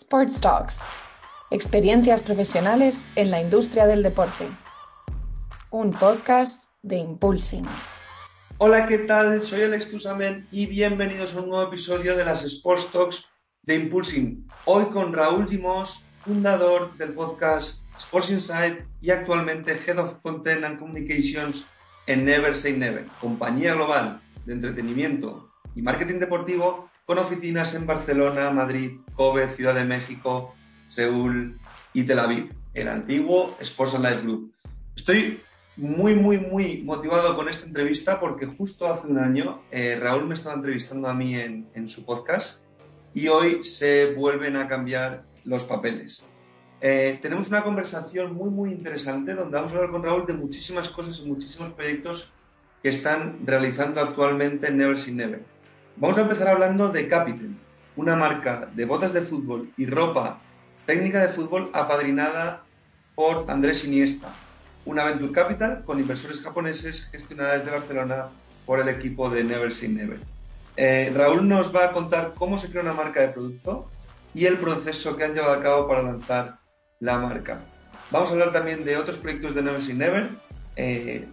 Sports Talks. Experiencias profesionales en la industria del deporte. Un podcast de Impulsing. Hola, ¿qué tal? Soy Alex Tusamen y bienvenidos a un nuevo episodio de las Sports Talks de Impulsing. Hoy con Raúl Gimos, fundador del podcast Sports Insight y actualmente Head of Content and Communications en Never Say Never, compañía global de entretenimiento y marketing deportivo con oficinas en Barcelona, Madrid, Kobe, Ciudad de México, Seúl y Tel Aviv, el antiguo Sports and Life Group. Estoy muy, muy, muy motivado con esta entrevista porque justo hace un año eh, Raúl me estaba entrevistando a mí en, su podcast y hoy se vuelven a cambiar los papeles. Eh, tenemos una conversación muy, muy interesante donde vamos a hablar con Raúl de muchísimas cosas y muchísimos proyectos que están realizando actualmente en Never Sin Never. Vamos a empezar hablando de Captain, una marca de botas de fútbol y ropa técnica de fútbol apadrinada por Andrés Iniesta, una Venture Capital con inversores japoneses gestionada desde Barcelona por el equipo de Never Sin Never. Eh, Raúl nos va a contar cómo se crea una marca de producto y el proceso que han llevado a cabo para lanzar la marca. Vamos a hablar también de otros proyectos de Never Sin Never, eh,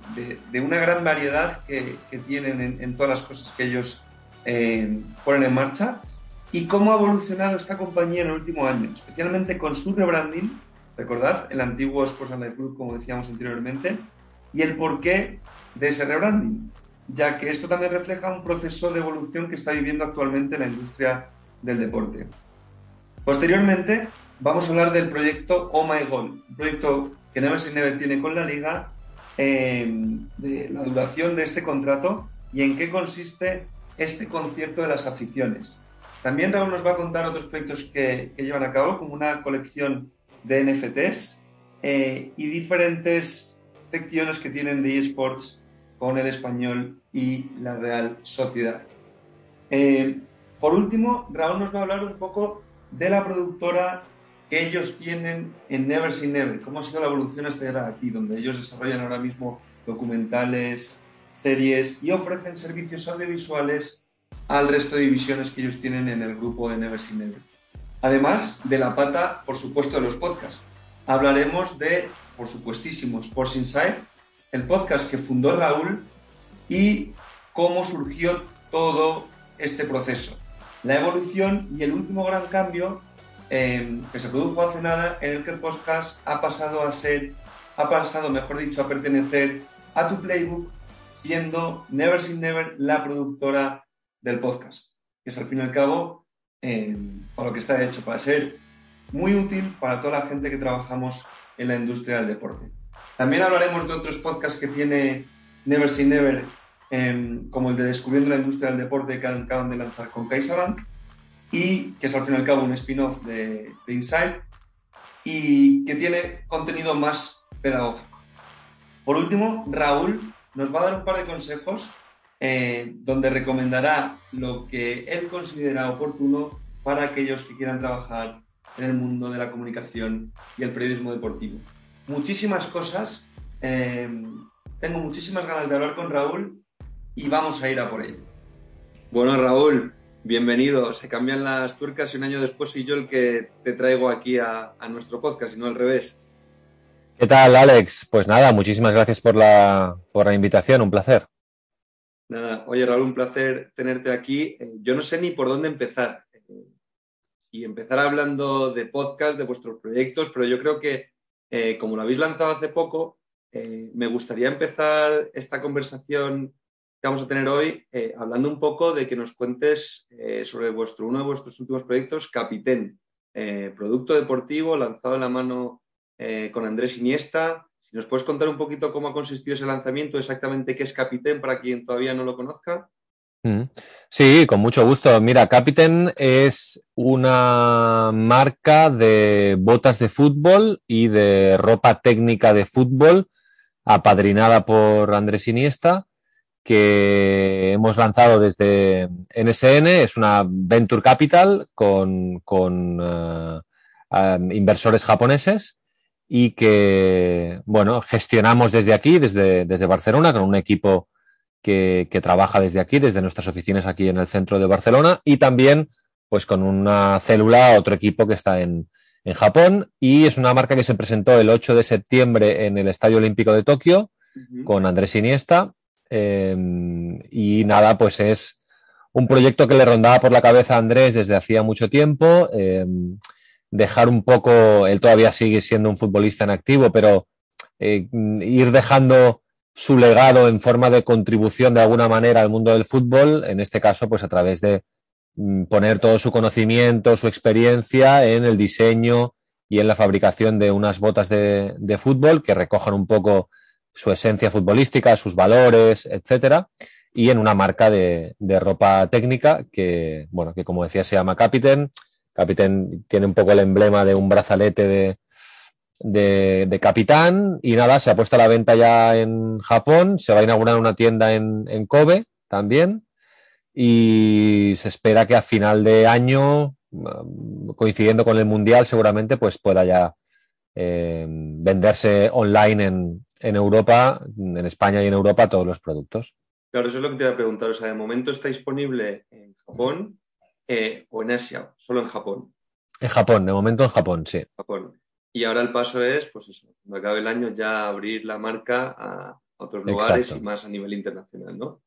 de, una gran variedad que, tienen en, todas las cosas que ellos eh, ponen en marcha y cómo ha evolucionado esta compañía en el último año, especialmente con su rebranding, recordad, el antiguo Sports and Life Group, como decíamos anteriormente, y el porqué de ese rebranding, ya que esto también refleja un proceso de evolución que está viviendo actualmente la industria del deporte. Posteriormente, vamos a hablar del proyecto Oh My Goal, un proyecto que Never Say Never tiene con la liga, eh, de la duración de este contrato y en qué consiste este concierto de las aficiones. También Raúl nos va a contar otros proyectos que, llevan a cabo, como una colección de NFTs eh, y diferentes secciones que tienen de eSports con el español y la Real Sociedad. Eh, por último, Raúl nos va a hablar un poco de la productora que ellos tienen en Never Say Never, cómo ha sido la evolución hasta llegar aquí, donde ellos desarrollan ahora mismo documentales, series y ofrecen servicios audiovisuales al resto de divisiones que ellos tienen en el grupo de Never Say Never. Además de la pata, por supuesto, de los podcasts. Hablaremos de, por supuestísimo, Sports Inside, el podcast que fundó Raúl y cómo surgió todo este proceso. La evolución y el último gran cambio eh, que se produjo hace nada, en el que el podcast ha pasado a ser, ha pasado, mejor dicho, a pertenecer a tu playbook, siendo Never Sin Never la productora del podcast, que es al fin y al cabo eh, lo que está hecho, para ser muy útil para toda la gente que trabajamos en la industria del deporte. También hablaremos de otros podcasts que tiene Never Sin Never, eh, como el de Descubriendo la Industria del Deporte que acaban de lanzar con CaixaBank, y que es al fin y al cabo un spin-off de, de Inside y que tiene contenido más pedagógico. Por último, Raúl nos va a dar un par de consejos eh, donde recomendará lo que él considera oportuno para aquellos que quieran trabajar en el mundo de la comunicación y el periodismo deportivo. Muchísimas cosas, eh, tengo muchísimas ganas de hablar con Raúl y vamos a ir a por ello. Bueno, Raúl, bienvenido. Se cambian las tuercas y un año después soy yo el que te traigo aquí a, nuestro podcast y no al revés. ¿Qué tal, Alex? Pues nada, muchísimas gracias por la, por la invitación, un placer. Nada, oye Raúl, un placer tenerte aquí. Eh, yo no sé ni por dónde empezar. Y empezar hablando de podcast, de vuestros proyectos, pero yo creo que, eh, como lo habéis lanzado hace poco, eh, me gustaría empezar esta conversación vamos a tener hoy, eh, hablando un poco de que nos cuentes eh, sobre vuestro, uno de vuestros últimos proyectos, Capitén, eh, producto deportivo lanzado en la mano con Andrés Iniesta. Si nos puedes contar un poquito cómo ha consistido ese lanzamiento, exactamente qué es Capitén para quien todavía no lo conozca. Sí, con mucho gusto. Mira, Capitán es una marca de botas de fútbol y de ropa técnica de fútbol apadrinada por Andrés Iniesta que hemos lanzado desde NSN, es una Venture Capital con, eh, inversores japoneses y que, bueno, gestionamos desde aquí, desde, desde Barcelona, con un equipo que, que, trabaja desde aquí, desde nuestras oficinas aquí en el centro de Barcelona y también pues con una célula a otro equipo que está en, en Japón y es una marca que se presentó el 8 de septiembre en el Estadio Olímpico de Tokio con Andrés Iniesta em, y nada, pues es un proyecto que le rondaba por la cabeza a Andrés desde hacía mucho tiempo, em, dejar un poco, él todavía sigue siendo un futbolista en activo, pero eh, ir dejando su legado en forma de contribución de alguna manera al mundo del fútbol, en este caso, pues a través de mm, poner todo su conocimiento, su experiencia en el diseño y en la fabricación de unas botas de, fútbol que recojan un poco su esencia futbolística, sus valores, etcétera, y en una marca de, de, ropa técnica que, bueno, que como decía se llama Capiten. Capiten tiene un poco el emblema de un brazalete de, de, de, capitán y nada, se ha puesto a la venta ya en Japón, se va a inaugurar una tienda en, en Kobe también y se espera que a final de año, mm, coincidiendo con el Mundial, seguramente pues pueda ya eh, venderse online en, en, Europa, en España y en Europa, todos los productos. Claro, eso es lo que te iba a preguntar. O sea, de momento está disponible en Japón eh, o en Asia, solo en Japón. En Japón, de momento en Japón, sí. Japón. Y ahora el paso es, pues eso, cuando acabe el año ya abrir la marca a otros lugares Exacto. y más a nivel internacional, ¿no?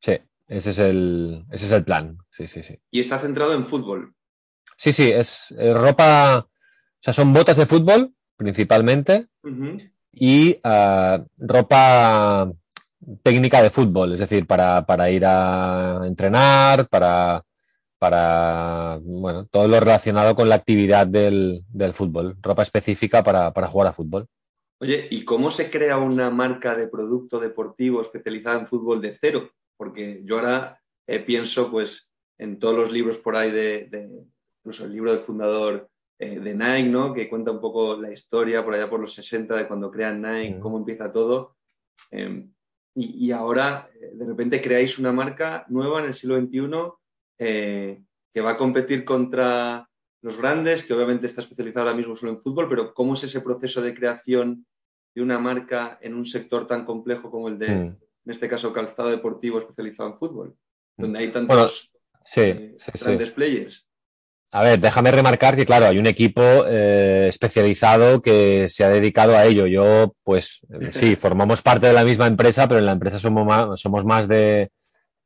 Sí, ese es el, ese es el plan. Sí, sí, sí. Y está centrado en fútbol. Sí, sí, es, ropa, o sea, son botas de fútbol principalmente uh -huh. y uh, ropa técnica de fútbol, es decir, para, para ir a entrenar, para para bueno, todo lo relacionado con la actividad del, del fútbol, ropa específica para, para, jugar a fútbol. Oye, ¿y cómo se crea una marca de producto deportivo especializada en fútbol de cero? Porque yo ahora eh, pienso pues en todos los libros por ahí de, de incluso el libro del fundador eh, de Nike, ¿no? Que cuenta un poco la historia por allá por los 60 de cuando crean Nike, mm. cómo empieza todo. Eh, y, y, ahora eh, de repente creáis una marca nueva en el siglo XXI eh, que va a competir contra los grandes, que obviamente está especializado ahora mismo solo en fútbol, pero ¿cómo es ese proceso de creación de una marca en un sector tan complejo como el de, mm. en este caso, calzado deportivo especializado en fútbol, donde hay tantos bueno, sí, eh, sí, grandes sí. players? A ver, déjame remarcar que, claro, hay un equipo eh, especializado que se ha dedicado a ello. Yo, pues, sí, formamos parte de la misma empresa, pero en la empresa somos más, somos más de,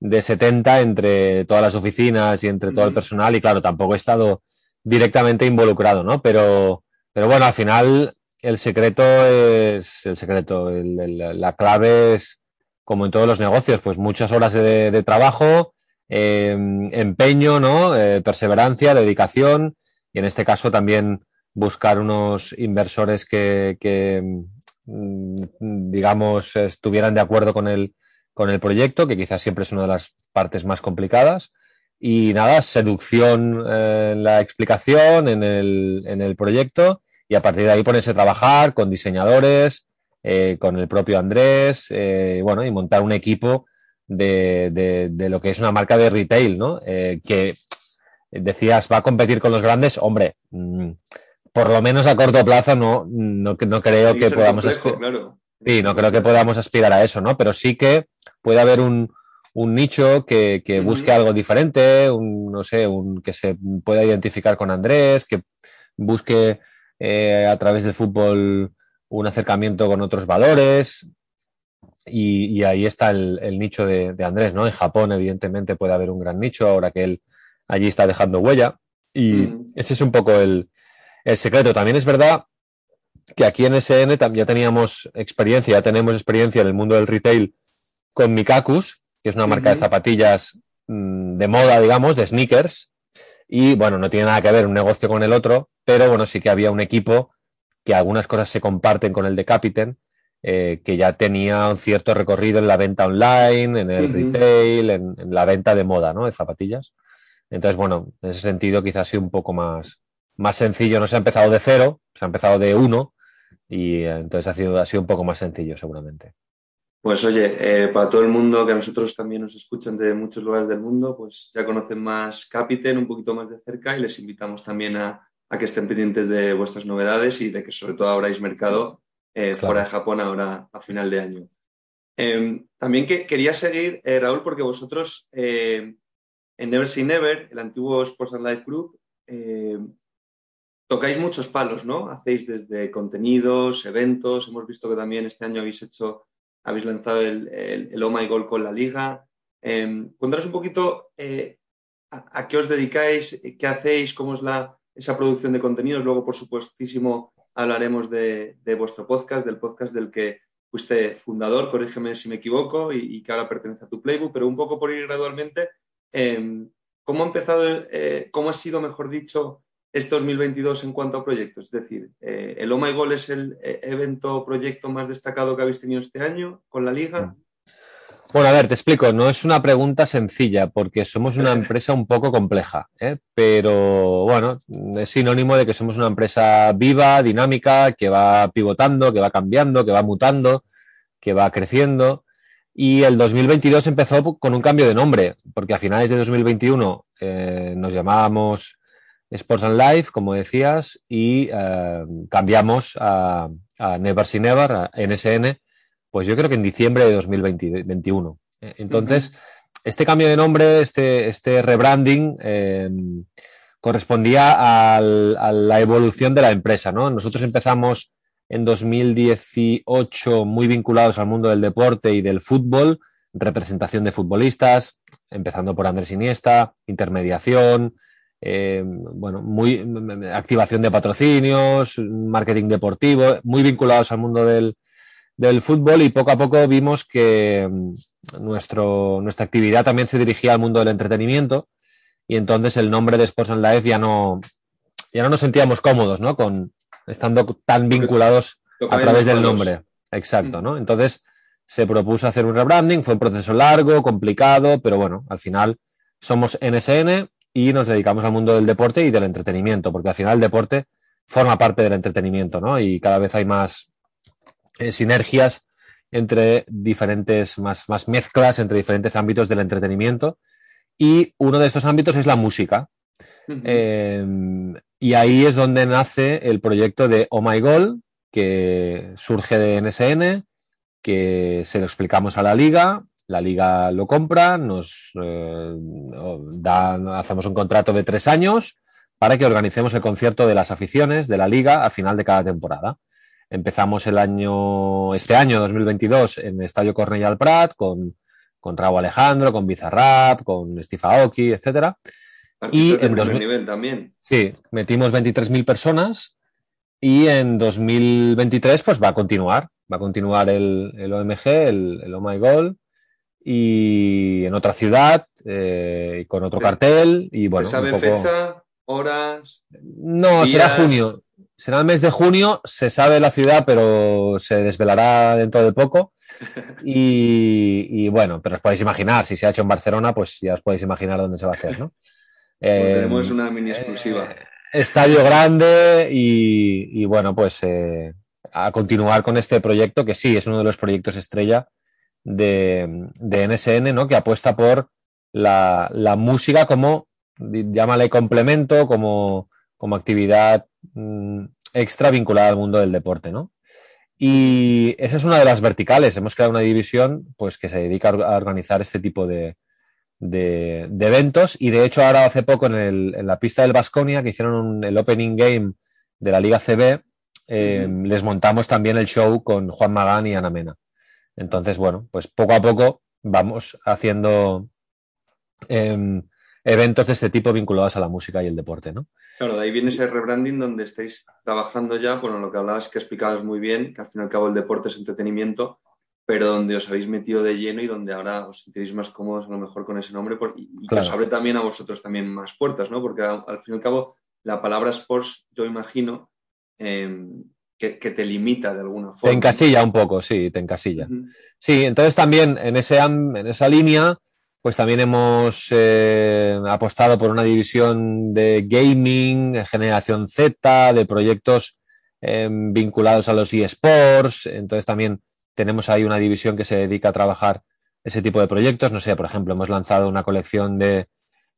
de 70 entre todas las oficinas y entre todo el personal y claro, tampoco he estado directamente involucrado, ¿no? Pero, pero bueno, al final el secreto es el secreto, el, el, la clave es como en todos los negocios, pues muchas horas de, de trabajo, eh, empeño, ¿no? Eh, perseverancia, dedicación y en este caso también buscar unos inversores que, que digamos, estuvieran de acuerdo con el, con el proyecto, que quizás siempre es una de las partes más complicadas. Y nada, seducción eh, en la explicación, en el, en el, proyecto, y a partir de ahí ponerse a trabajar con diseñadores, eh, con el propio Andrés, eh, bueno, y montar un equipo de, de, de, lo que es una marca de retail, ¿no? Que decías, va a competir con los grandes, hombre, mmm, por lo menos a corto plazo no, no, no creo que podamos... Complejo, claro. Sí, no creo que podamos aspirar a eso, ¿no? Pero sí que puede haber un, un nicho que, que busque uh -huh. algo diferente, un, no sé, un, que se pueda identificar con Andrés, que busque eh, a través del fútbol un acercamiento con otros valores. Y, y ahí está el, el nicho de, de, Andrés, ¿no? En Japón, evidentemente, puede haber un gran nicho ahora que él allí está dejando huella. Y uh -huh. ese es un poco el, el secreto. También es verdad que aquí en SN ya teníamos experiencia, ya tenemos experiencia en el mundo del retail con Mikakus, que es una marca uh -huh. de zapatillas mmm, de moda, digamos, de sneakers. Y bueno, no tiene nada que ver un negocio con el otro, pero bueno, sí que había un equipo que algunas cosas se comparten con el de Capiten, eh, que ya tenía un cierto recorrido en la venta online, en el uh -huh. retail, en, en, la venta de moda, ¿no? De zapatillas. Entonces, bueno, en ese sentido quizás ha sido un poco más, más sencillo. No se ha empezado de cero, se ha empezado de uno y eh, entonces ha sido, ha sido un poco más sencillo seguramente. Pues oye, eh, para todo el mundo que a nosotros también nos escuchan de muchos lugares del mundo, pues ya conocen más Capiten un poquito más de cerca y les invitamos también a, a que estén pendientes de vuestras novedades y de que sobre todo abráis mercado eh, claro. fuera de Japón ahora a final de año. Eh, también que, quería seguir, Raúl, porque vosotros en Never Say Never, el antiguo Sports and Life Group, tocáis muchos palos, ¿no? Hacéis desde contenidos, eventos, hemos visto que también este año habéis hecho, habéis lanzado el, el, Oh My Goal con la liga. Eh, un poquito eh, a, qué os dedicáis, qué hacéis, cómo es la, esa producción de contenidos. Luego, por supuestísimo, hablaremos de, vuestro podcast, del podcast del que fuiste fundador, corrígeme si me equivoco, y, que ahora pertenece a tu playbook, pero un poco por ir gradualmente, em, ¿cómo ha empezado, eh, cómo ha sido, mejor dicho, este 2022 en cuanto a proyectos? Es decir, eh, ¿el Oh My Goal es el eh, evento o proyecto más destacado que habéis tenido este año con la liga? Mm. Bueno, a ver, te explico, no es una pregunta sencilla porque somos una empresa un poco compleja, ¿eh? pero bueno, es sinónimo de que somos una empresa viva, dinámica, que va pivotando, que va cambiando, que va mutando, que va creciendo. Y el 2022 empezó con un cambio de nombre, porque a finales de 2021 eh, nos llamábamos Sports and Life, como decías, y eh, cambiamos a, a Never Say Never, a NSN, pues yo creo que en diciembre de 2021. Eh, entonces, este cambio de nombre, este, este rebranding, eh, correspondía a la evolución de la empresa. ¿no? Nosotros empezamos en 2018 muy vinculados al mundo del deporte y del fútbol, representación de futbolistas, empezando por Andrés Iniesta, intermediación, eh, bueno, muy activación de patrocinios, marketing deportivo, muy vinculados al mundo del, del fútbol y poco a poco vimos que mm, nuestro, nuestra actividad también se dirigía al mundo del entretenimiento y entonces el nombre de Sports and Life ya no, ya no nos sentíamos cómodos, ¿no? Con estando tan vinculados a través del nombre. Exacto, ¿no? Entonces se propuso hacer un rebranding, fue un proceso largo, complicado, pero bueno, al final somos NSN y nos dedicamos al mundo del deporte y del entretenimiento, porque al final el deporte forma parte del entretenimiento, ¿no? Y cada vez hay más eh, sinergias entre diferentes, más, más mezclas entre diferentes ámbitos del entretenimiento. Y uno de estos ámbitos es la música. Em, y ahí es donde nace el proyecto de Oh My Goal, que surge de NSN, que se lo explicamos a la liga, la liga lo compra, nos eh, da, hacemos un contrato de tres años para que organicemos el concierto de las aficiones de la liga a final de cada temporada. Empezamos el año, este año 2022 en el Estadio Cornellà al Prat con, con Raúl Alejandro, con Bizarrap, con Steve Aoki, etc. Y en nivel también. Sí, metimos 23.000 personas y en 2023 pues va a continuar, va a continuar el, el OMG, el, el, Oh My Goal y en otra ciudad, eh, con otro cartel y bueno. ¿Se sabe fecha, horas? No, será junio será el mes de junio, se sabe la ciudad, pero se desvelará dentro de poco. Y, bueno, pero os podéis imaginar, si se ha hecho en Barcelona, pues ya os podéis imaginar dónde se va a hacer, ¿no? Pues tenemos una mini exclusiva. Eh, estadio grande y, bueno, pues eh, a continuar con este proyecto, que sí, es uno de los proyectos estrella de, NSN, ¿no? Que apuesta por la, la música como, llámale complemento, como como actividad mm, extra vinculada al mundo del deporte, ¿no? Y esa es una de las verticales. Hemos creado una división pues, que se dedica a organizar este tipo de, eventos. Y de hecho, ahora hace poco en, la pista del Vasconia, que hicieron el opening game de la Liga CB, em, les montamos también el show con Juan Magán y Ana Mena. Entonces, bueno, pues poco a poco vamos haciendo em, eventos de este tipo vinculados a la música y el deporte, ¿no? Claro, de ahí viene ese rebranding donde estáis trabajando ya, bueno, lo que hablabas que explicabas muy bien, que al fin y al cabo el deporte es entretenimiento, pero donde os habéis metido de lleno y donde ahora os sentiréis más cómodos a lo mejor con ese nombre y, que os abre también a vosotros también más puertas, ¿no? Porque al, fin y al cabo la palabra sports, yo imagino, em, que, te limita de alguna forma. Te encasilla un poco, sí, te encasilla. Sí, entonces también en, ese, en esa línea pues también hemos eh, apostado por una división de gaming, generación Z, de proyectos em, vinculados a los eSports. Entonces también tenemos ahí una división que se dedica a trabajar ese tipo de proyectos. No sé, por ejemplo, hemos lanzado una colección de,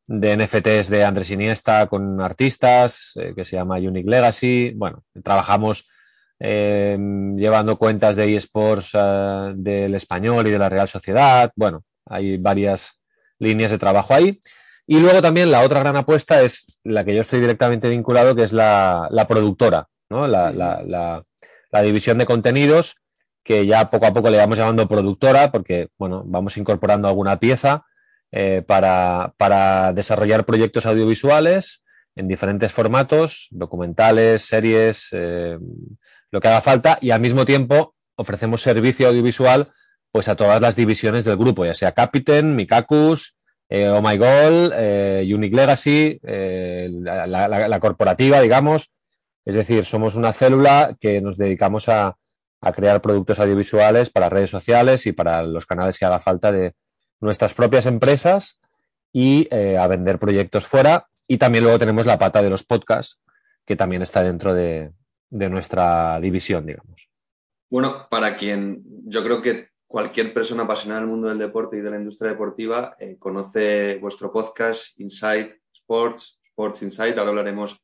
NFTs de Andrés Iniesta con artistas eh, que se llama Unique Legacy. Bueno, trabajamos em, llevando cuentas de eSports eh, del español y de la Real Sociedad. Bueno, hay varias líneas de trabajo ahí. Y luego también la otra gran apuesta es la que yo estoy directamente vinculado, que es la, productora, ¿no? la, división de contenidos, que ya poco a poco le vamos llamando productora, porque bueno, vamos incorporando alguna pieza eh, para, para desarrollar proyectos audiovisuales en diferentes formatos, documentales, series, eh, lo que haga falta, y al mismo tiempo ofrecemos servicio audiovisual pues a todas las divisiones del grupo, ya sea Captain, Mikakus, eh, Oh My Goal, eh, Unique Legacy, la, corporativa, digamos. Es decir, somos una célula que nos dedicamos a, a, crear productos audiovisuales para redes sociales y para los canales que haga falta de nuestras propias empresas y a vender proyectos fuera y también luego tenemos la pata de los podcasts, que también está dentro de, nuestra división, digamos. Bueno, para quien yo creo que cualquier persona apasionada del mundo del deporte y de la industria deportiva eh, conoce vuestro podcast Inside Sports, Sports Inside. Ahora hablaremos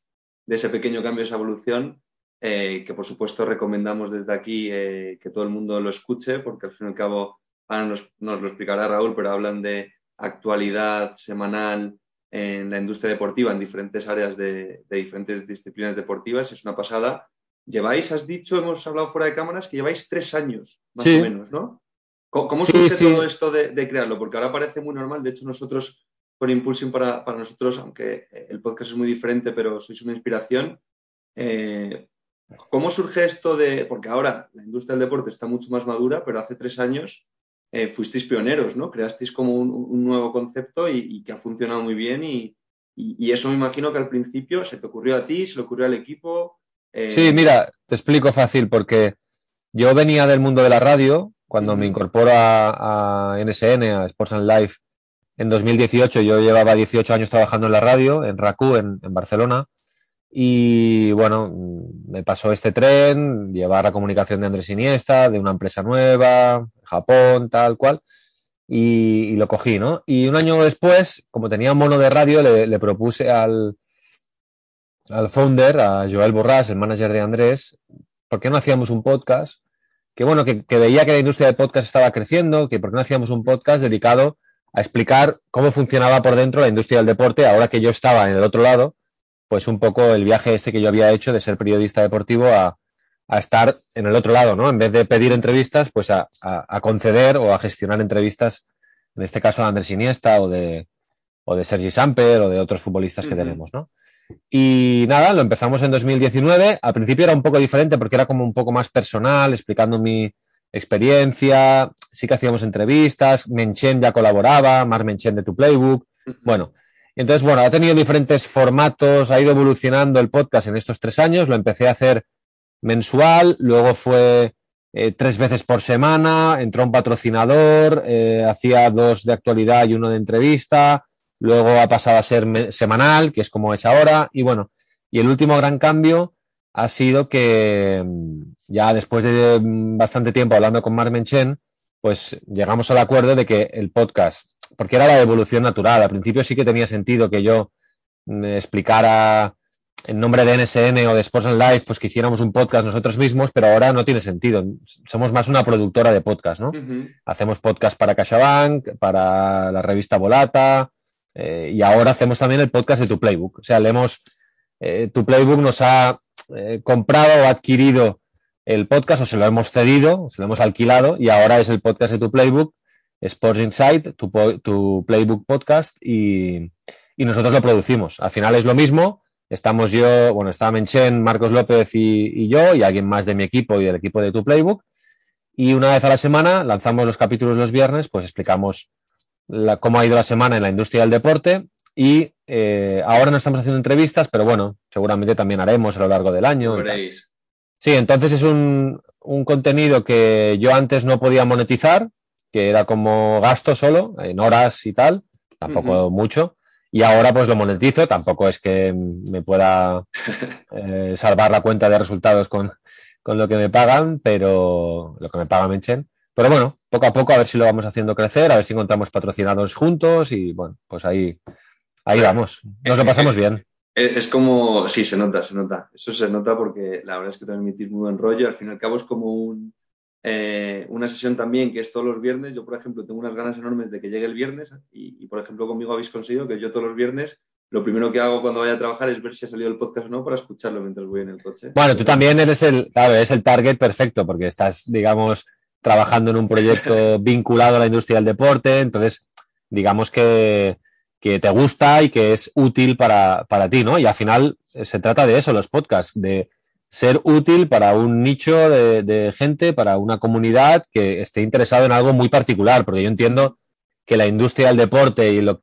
de ese pequeño cambio, esa evolución, eh, que por supuesto recomendamos desde aquí eh, que todo el mundo lo escuche, porque al fin y al cabo, ahora nos lo explicará Raúl, pero hablan de actualidad semanal, en la industria deportiva, en diferentes áreas de, diferentes disciplinas deportivas. Es una pasada. Lleváis, has dicho, hemos hablado fuera de cámaras, que lleváis tres años, más o menos, ¿no? ¿Cómo, surge todo esto de, crearlo? Porque ahora parece muy normal. De hecho, nosotros, por Impulsing para, nosotros, aunque el podcast es muy diferente, pero sois una inspiración. Eh, ¿Cómo surge esto de.? Porque ahora la industria del deporte está mucho más madura, pero hace tres años eh, fuisteis pioneros, ¿no? Creasteis como un, nuevo concepto y, que ha funcionado muy bien y, eso me imagino que al principio se te ocurrió a ti, se le ocurrió al equipo. Eh, sí, mira, te explico fácil porque yo venía del mundo de la radio cuando me incorporo a, NSN, a Sports and Life, en 2018 yo llevaba 18 años trabajando en la radio, en RACU, en Barcelona. Y bueno, me pasó este tren, llevar la comunicación de Andrés Iniesta, de una empresa nueva, Japón, tal cual, y, lo cogí, ¿no? Y un año después, como tenía mono de radio, le, propuse al, al founder, a Joel Borrás, el manager de Andrés, ¿por qué no hacíamos un podcast? Que bueno, que, que veía que la industria del podcast estaba creciendo, que por qué no hacíamos un podcast dedicado a explicar cómo funcionaba por dentro la industria del deporte, ahora que yo estaba en el otro lado pues un poco el viaje este que yo había hecho de ser periodista deportivo a, estar en el otro lado, ¿no? En vez de pedir entrevistas, pues a, conceder o a gestionar entrevistas, en este caso de Andrés Iniesta o de, o de Sergi Samper o de otros futbolistas que tenemos, ¿no? Y nada, lo empezamos en 2019. Al principio era un poco diferente porque era como un poco más personal, explicando mi experiencia. Sí que hacíamos entrevistas. Menchen ya colaboraba, Mar Menchen de tu Playbook. Bueno, entonces, bueno, ha tenido diferentes formatos, ha ido evolucionando el podcast en estos tres años. Lo empecé a hacer mensual, luego fue eh, tres veces por semana, entró un patrocinador, eh, hacía dos de actualidad y uno de entrevista, luego ha pasado a ser semanal, que es como es ahora, y bueno, y el último gran cambio ha sido que mm, ya después de mm, bastante tiempo hablando con Marmen Chen, pues llegamos al acuerdo de que el podcast porque era la evolución natural. Al principio sí que tenía sentido que yo mm, explicara en nombre de NSN o de Sports and Life, pues que hiciéramos un podcast nosotros mismos, pero ahora no tiene sentido. Somos más una productora de podcast, ¿no? Hacemos podcast para CaixaBank, para la revista Volata, eh, y ahora hacemos también el podcast de Tu Playbook. O sea, le hemos, eh, Tu Playbook nos ha eh, comprado o adquirido el podcast o se lo hemos cedido, se lo hemos alquilado y ahora es el podcast de Tu Playbook Sports Insight, tu, Playbook Podcast y, nosotros lo producimos. Al final es lo mismo. Estamos yo, bueno, está Menchen, Marcos López y, yo y alguien más de mi equipo y del equipo de tu Playbook. Y una vez a la semana lanzamos los capítulos los viernes, pues explicamos cómo ha ido la semana en la industria del deporte y eh, ahora no estamos haciendo entrevistas, pero bueno, seguramente también haremos a lo largo del año. Sí, entonces es un, un, contenido que yo antes no podía monetizar que era como gasto solo, en horas y tal, tampoco mucho. Y ahora pues lo monetizo, tampoco es que me pueda eh, salvar la cuenta de resultados con, lo que me pagan, pero lo que me paga Menchen. Pero bueno, poco a poco a ver si lo vamos haciendo crecer, a ver si encontramos patrocinados juntos y bueno, pues ahí, ahí vamos. Nos lo pasamos bien. Es como, sí, se nota, se nota. Eso se nota porque la verdad es que transmitís muy buen rollo. Al fin y al cabo es como un, eh, una sesión también que es todos los viernes. Yo, por ejemplo, tengo unas ganas enormes de que llegue el viernes y, por ejemplo, conmigo habéis conseguido que yo todos los viernes lo primero que hago cuando vaya a trabajar es ver si ha salido el podcast o no para escucharlo mientras voy en el coche. Bueno, tú también eres el, claro, el target perfecto porque estás, digamos, trabajando en un proyecto vinculado a la industria del deporte, entonces, digamos que, que te gusta y que es útil para, para ti, ¿no? Y al final eh, se trata de eso, los podcasts, de ser útil para un nicho de, gente, para una comunidad que esté interesado en algo muy particular, porque yo entiendo que la industria del deporte y lo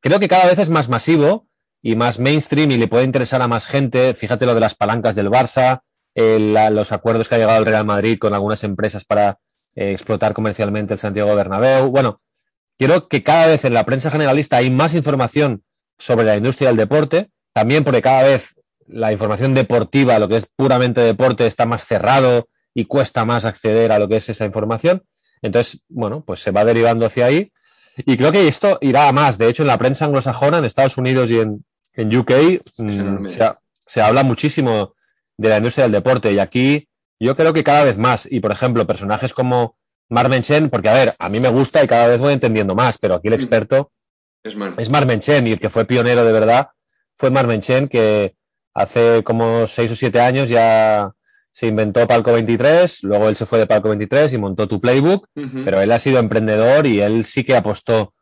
creo que cada vez es más masivo y más mainstream y le puede interesar a más gente. Fíjate lo de las palancas del Barça, los acuerdos que ha llegado el Real Madrid con algunas empresas para eh, explotar comercialmente el Santiago Bernabéu. Bueno, quiero que cada vez en la prensa generalista hay más información sobre la industria del deporte, también porque cada vez la información deportiva, lo que es puramente deporte, está más cerrado y cuesta más acceder a lo que es esa información. Entonces, bueno, pues se va derivando hacia ahí. Y creo que esto irá a más. De hecho, en la prensa anglosajona, en Estados Unidos y en, en UK, mm, se, habla muchísimo de la industria del deporte. Y aquí yo creo que cada vez más. Y, por ejemplo, personajes como Marmen Chen, porque, a ver, a mí me gusta y cada vez voy entendiendo más, pero aquí el mm. experto es, Marmen Chen y el que fue pionero de verdad fue Marmen Chen, que hace como seis o siete años ya se inventó Palco 23, luego él se fue de Palco 23 y montó tu playbook, pero él ha sido emprendedor y él sí que apostó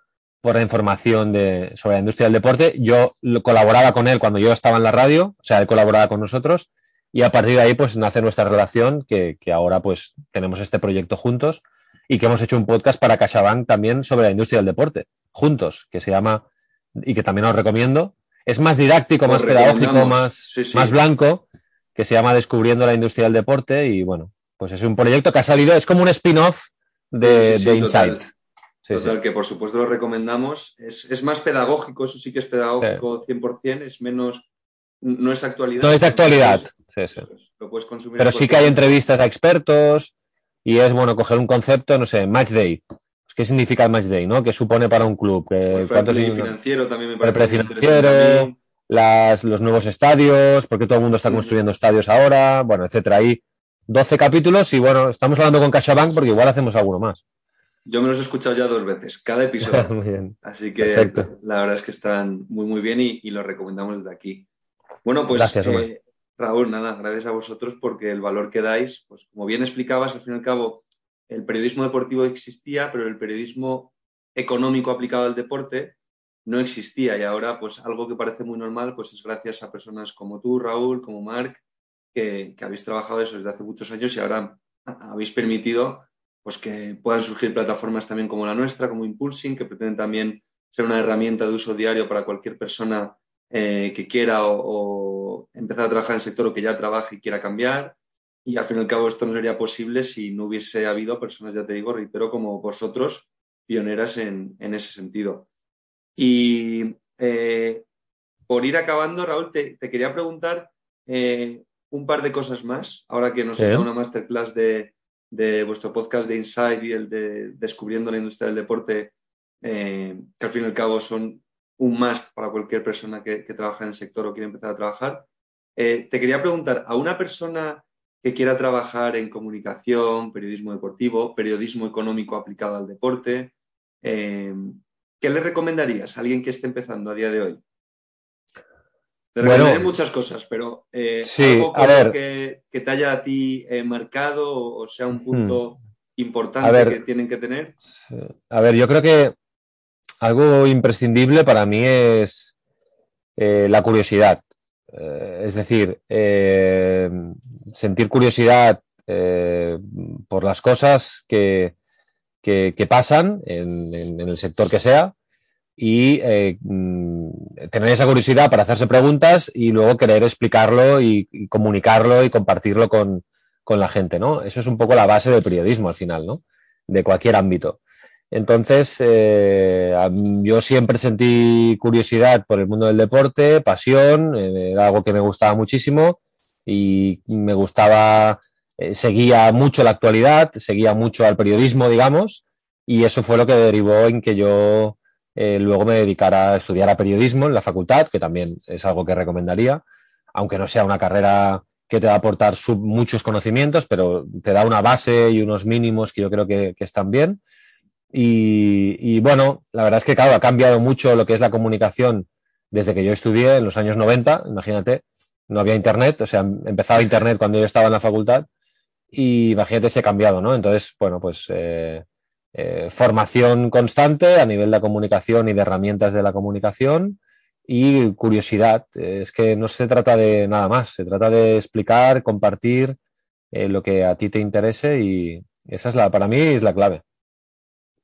por la información de, sobre la industria del deporte. Yo colaboraba con él cuando yo estaba en la radio, o sea, él colaboraba con nosotros y a partir de ahí pues nace nuestra relación que, que ahora pues tenemos este proyecto juntos y que hemos hecho un podcast para CaixaBank también sobre la industria del deporte, juntos, que se llama y que también os recomiendo, es más didáctico, más pedagógico, más, más blanco, que se llama Descubriendo la industria del deporte y bueno, pues es un proyecto que ha salido, es como un spin-off de, Insight. Total, que por supuesto lo recomendamos. Es, más pedagógico, eso sí que es pedagógico 100%, es menos, no es actualidad. No es de actualidad, sí, sí. Lo puedes consumir Pero sí que hay entrevistas a expertos y es bueno coger un concepto, no sé, Match Day. ¿Qué significa el match day? ¿no? ¿Qué supone para un club? ¿Qué, ¿cuántos financiero también me El prefinanciero, las, los nuevos estadios, porque todo el mundo está construyendo estadios ahora, bueno, etcétera. Hay 12 capítulos y bueno, estamos hablando con CaixaBank porque igual hacemos alguno más. Yo me los he escuchado ya dos veces, cada episodio. muy bien. Así que la verdad es que están muy, muy bien y, y los recomendamos desde aquí. Bueno, pues gracias, eh, Raúl, nada, gracias a vosotros porque el valor que dais, pues como bien explicabas, al fin y al cabo, el periodismo deportivo existía, pero el periodismo económico aplicado al deporte no existía. Y ahora pues algo que parece muy normal pues es gracias a personas como tú, Raúl, como Marc, que, habéis trabajado eso desde hace muchos años y ahora habéis permitido pues que puedan surgir plataformas también como la nuestra, como Impulsing, que pretenden también ser una herramienta de uso diario para cualquier persona eh, que quiera o, empezar a trabajar en el sector o que ya trabaje y quiera cambiar. Y al fin y al cabo esto no sería posible si no hubiese habido personas, ya te digo, reitero, como vosotros, pioneras en, ese sentido. Y eh, por ir acabando, Raúl, te, quería preguntar eh, un par de cosas más, ahora que nos sí. una masterclass de, vuestro podcast de Inside y el de Descubriendo la Industria del Deporte, que al fin y al cabo son un must para cualquier persona que, que trabaja en el sector o quiere empezar a trabajar. te quería preguntar, a una persona que quiera trabajar en comunicación, periodismo deportivo, periodismo económico aplicado al deporte. Eh, ¿Qué le recomendarías a alguien que esté empezando a día de hoy? Te recomendaré muchas cosas, pero eh, algo Que, te haya a ti eh, marcado o, sea un punto importante que tienen que tener. A ver, yo creo que algo imprescindible para mí es la curiosidad. es decir, sentir curiosidad eh, por las cosas que, que, pasan en, el sector que sea y eh, tener esa curiosidad para hacerse preguntas y luego querer explicarlo y, comunicarlo y compartirlo con, con, la gente, ¿no? Eso es un poco la base del periodismo al final, ¿no? De cualquier ámbito. Entonces, eh, yo siempre sentí curiosidad por el mundo del deporte, pasión, era algo que me gustaba muchísimo y me gustaba, eh, seguía mucho la actualidad, seguía mucho al periodismo, digamos, y eso fue lo que derivó en que yo eh, luego me dedicara a estudiar a periodismo en la facultad, que también es algo que recomendaría, aunque no sea una carrera que te va a aportar muchos conocimientos, pero te da una base y unos mínimos que yo creo que, están bien. Y, bueno, la verdad es que, claro, ha cambiado mucho lo que es la comunicación desde que yo estudié en los años 90, imagínate, no había internet, o sea, empezaba internet cuando yo estaba en la facultad y imagínate ese cambiado, ¿no? Entonces, bueno, pues eh, eh, formación constante a nivel de comunicación y de herramientas de la comunicación y curiosidad. Es que no se trata de nada más, se trata de explicar, compartir eh, lo que a ti te interese y esa es la, para mí es la clave.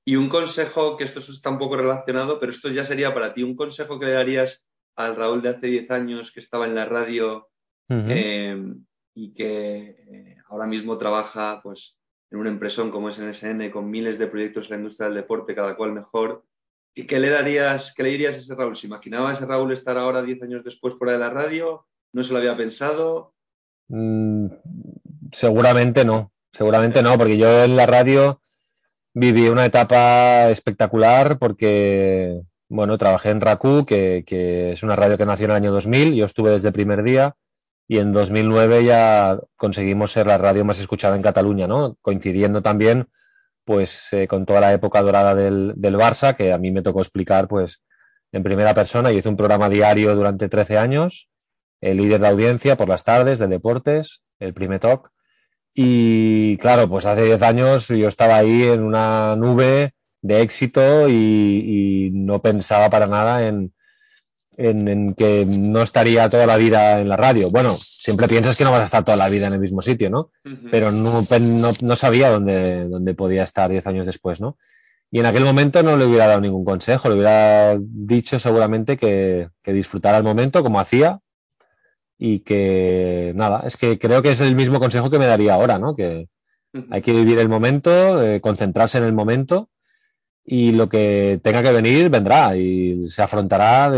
Y un consejo, que esto está un poco relacionado, pero esto ya sería para ti, un consejo que le darías al Raúl de hace 10 años que estaba en la radio em, y que eh, ahora mismo trabaja pues, en una empresa como es NSN con miles de proyectos en la industria del deporte, cada cual mejor. ¿Y qué le darías, qué le dirías a ese Raúl? ¿Se imaginaba ese Raúl estar ahora 10 años después fuera de la radio? ¿No se lo había pensado? Mm, seguramente no, seguramente no, porque yo en la radio viví una etapa espectacular porque bueno, trabajé en RACU, que, es una radio que nació en el año 2000, yo estuve desde el primer día y en 2009 ya conseguimos ser la radio más escuchada en Cataluña, ¿no? Coincidiendo también pues eh, con toda la época dorada del, del, Barça, que a mí me tocó explicar pues en primera persona. y hice un programa diario durante 13 años, el líder de audiencia por las tardes de deportes, el primer talk. Y claro, pues hace 10 años yo estaba ahí en una nube de éxito y, no pensaba para nada en, en, que no estaría toda la vida en la radio. Bueno, siempre piensas que no vas a estar toda la vida en el mismo sitio, ¿no? Pero no, no, sabía dónde, dónde podía estar diez años después, ¿no? Y en aquel momento no le hubiera dado ningún consejo, le hubiera dicho seguramente que, que disfrutara el momento como hacía y que nada, es que creo que es el mismo consejo que me daría ahora, ¿no? Que hay que vivir el momento, eh, concentrarse en el momento y lo que tenga que venir vendrá y se afrontará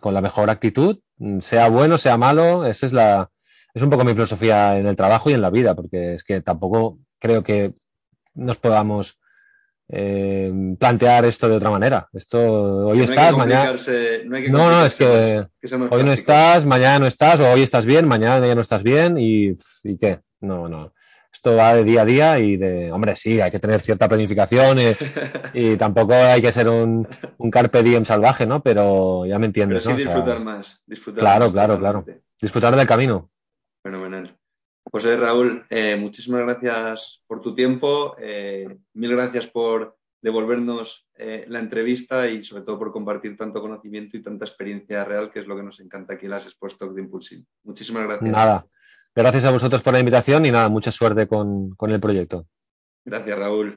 con la mejor actitud, sea bueno, sea malo, esa es la es un poco mi filosofía en el trabajo y en la vida, porque es que tampoco creo que nos podamos eh, plantear esto de otra manera. Esto hoy estás, mañana. No, no, es que, hoy no estás, mañana no estás, o hoy estás bien, mañana ya no estás bien, y, y qué. No, no esto va de día a día y de, hombre, sí, hay que tener cierta planificación y, tampoco hay que ser un, un, carpe diem salvaje, ¿no? Pero ya me entiendes, Pero sí disfrutar más. Disfrutar claro, claro, claro. Disfrutar del camino. Fenomenal. Pues eh, Raúl, eh, muchísimas gracias por tu tiempo, eh, mil gracias por devolvernos la entrevista y sobre todo por compartir tanto conocimiento y tanta experiencia real, que es lo que nos encanta aquí en las Sports Talk de Impulsing. Muchísimas gracias. Nada, Gracias a vosotros por la invitación y nada, mucha suerte con, con el proyecto. Gracias, Raúl.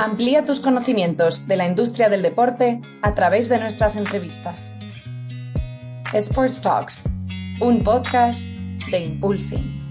Amplía tus conocimientos de la industria del deporte a través de nuestras entrevistas. Sports Talks, un podcast de Impulsing.